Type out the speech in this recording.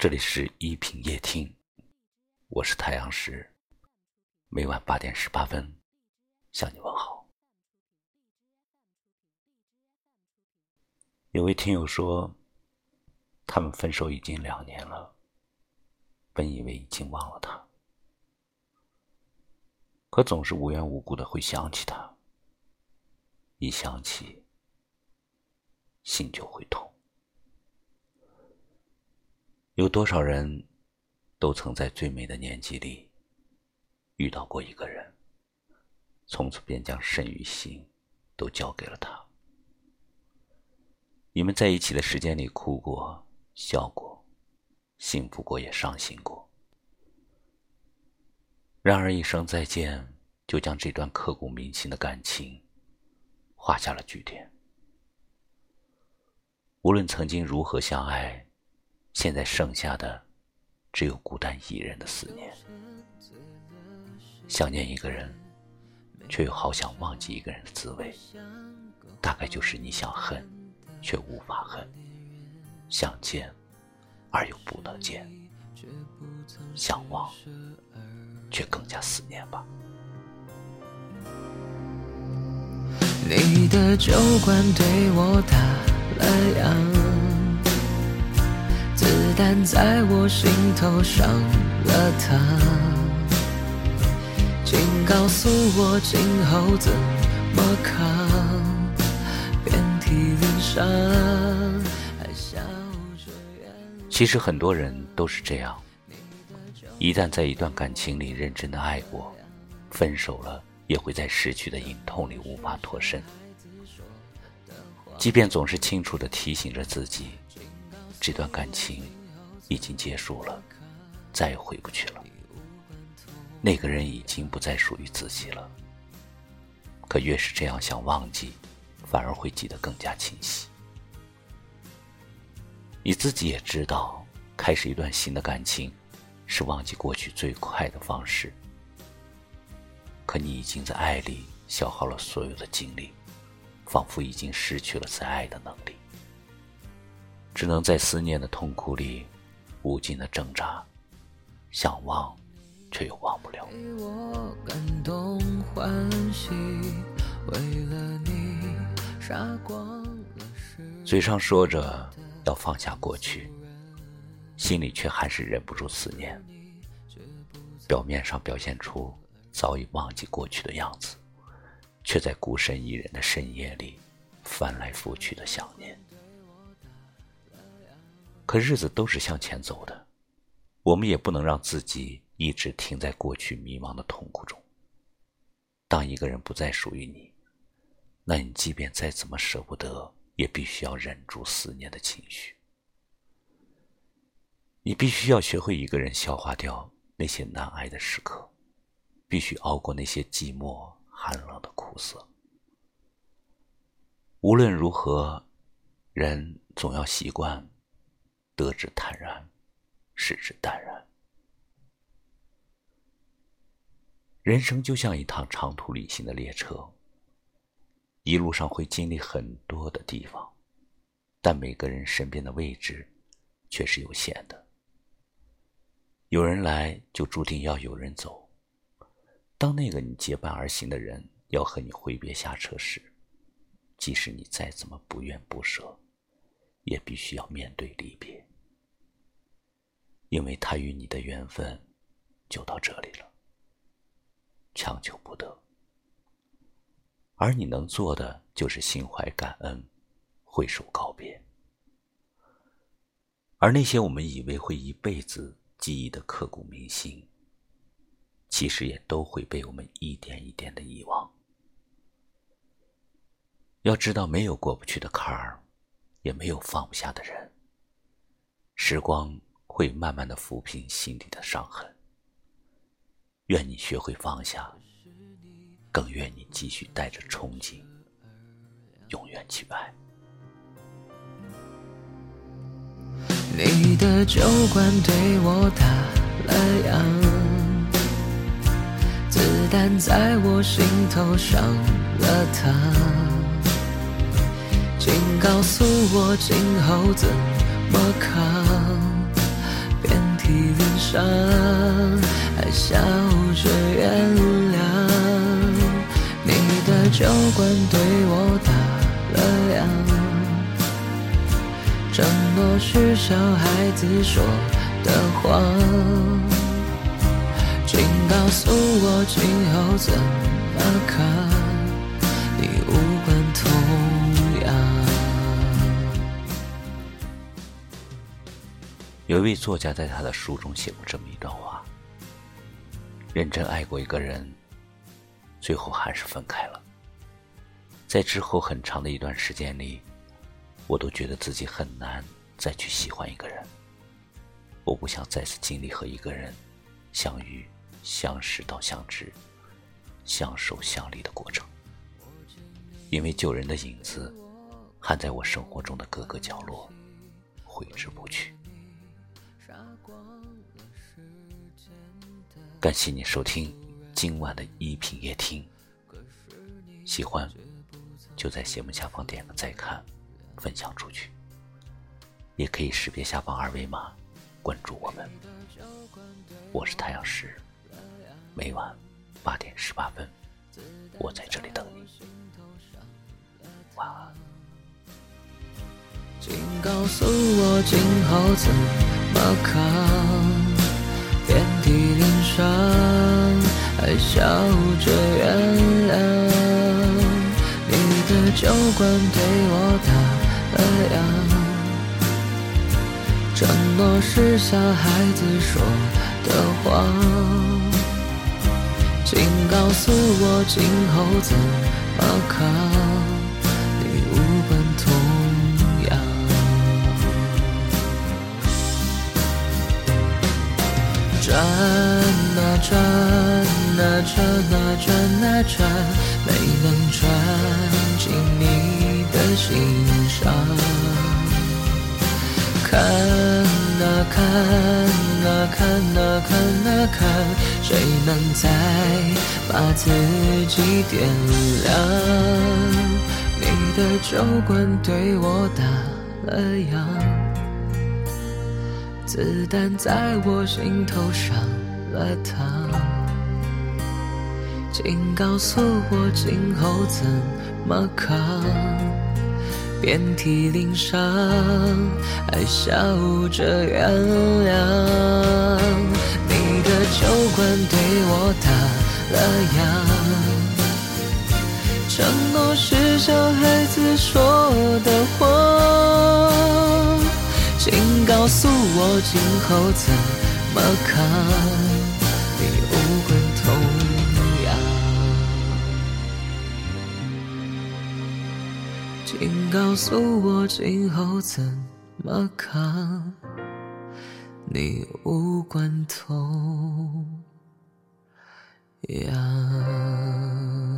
这里是一品夜听，我是太阳石，每晚八点十八分向你问好。有位听友说，他们分手已经两年了，本以为已经忘了他，可总是无缘无故的会想起他，一想起，心就会痛。有多少人，都曾在最美的年纪里遇到过一个人，从此便将身与心都交给了他。你们在一起的时间里，哭过、笑过，幸福过也伤心过。然而一声再见，就将这段刻骨铭心的感情画下了句点。无论曾经如何相爱。现在剩下的，只有孤单一人的思念。想念一个人，却又好想忘记一个人的滋味，大概就是你想恨，却无法恨；想见，而又不能见；想忘，却更加思念吧。你的酒馆对我打了烊。但在我心头上了膛，请告诉我今后怎么扛？遍体鳞伤，还笑着其实很多人都是这样，一旦在一段感情里认真的爱过，分手了也会在失去的隐痛里无法脱身。即便总是清楚的提醒着自己，这段感情。已经结束了，再也回不去了。那个人已经不再属于自己了。可越是这样想忘记，反而会记得更加清晰。你自己也知道，开始一段新的感情，是忘记过去最快的方式。可你已经在爱里消耗了所有的精力，仿佛已经失去了再爱的能力，只能在思念的痛苦里。无尽的挣扎，想忘，却又忘不了。嘴上说着要放下过去，心里却还是忍不住思念。表面上表现出早已忘记过去的样子，却在孤身一人的深夜里翻来覆去的想念。可日子都是向前走的，我们也不能让自己一直停在过去迷茫的痛苦中。当一个人不再属于你，那你即便再怎么舍不得，也必须要忍住思念的情绪。你必须要学会一个人消化掉那些难挨的时刻，必须熬过那些寂寞寒冷的苦涩。无论如何，人总要习惯。得之坦然，失之淡然。人生就像一趟长途旅行的列车，一路上会经历很多的地方，但每个人身边的位置却是有限的。有人来，就注定要有人走。当那个你结伴而行的人要和你挥别下车时，即使你再怎么不愿不舍，也必须要面对离别。因为他与你的缘分就到这里了，强求不得。而你能做的就是心怀感恩，挥手告别。而那些我们以为会一辈子记忆的刻骨铭心，其实也都会被我们一点一点的遗忘。要知道，没有过不去的坎儿，也没有放不下的人。时光。会慢慢的抚平心底的伤痕。愿你学会放下，更愿你继续带着憧憬，永远去爱。你的酒馆对我打了烊，子弹在我心头上了膛，请告诉我今后怎么扛。上，还笑着原谅。你的酒馆对我打了烊，承诺是小孩子说的谎，请告诉我今后怎么看，你无关有一位作家在他的书中写过这么一段话：认真爱过一个人，最后还是分开了。在之后很长的一段时间里，我都觉得自己很难再去喜欢一个人。我不想再次经历和一个人相遇、相识到相知、相守相离的过程，因为旧人的影子还在我生活中的各个角落挥之不去。感谢你收听今晚的一品夜听，喜欢就在节目下方点个再看，分享出去。也可以识别下方二维码关注我们。我是太阳石，每晚八点十八分，我在这里等你。晚安。请告诉我今后怎么扛？上，还笑着原谅。你的酒馆对我打了烊，承诺是小孩子说的谎。请告诉我今后怎么扛？你无关痛痒。转转啊转啊转啊转，没能转进你的心上。看啊看啊看啊看啊看，谁能再把自己点亮？你的酒馆对我打了烊。子弹在我心头上了膛，请告诉我今后怎么扛？遍体鳞伤，还笑着原谅。你的酒馆对我打了烊，承诺是小孩子说的谎。请告诉我今后怎么扛？请告诉我今后怎么扛你无关痛痒。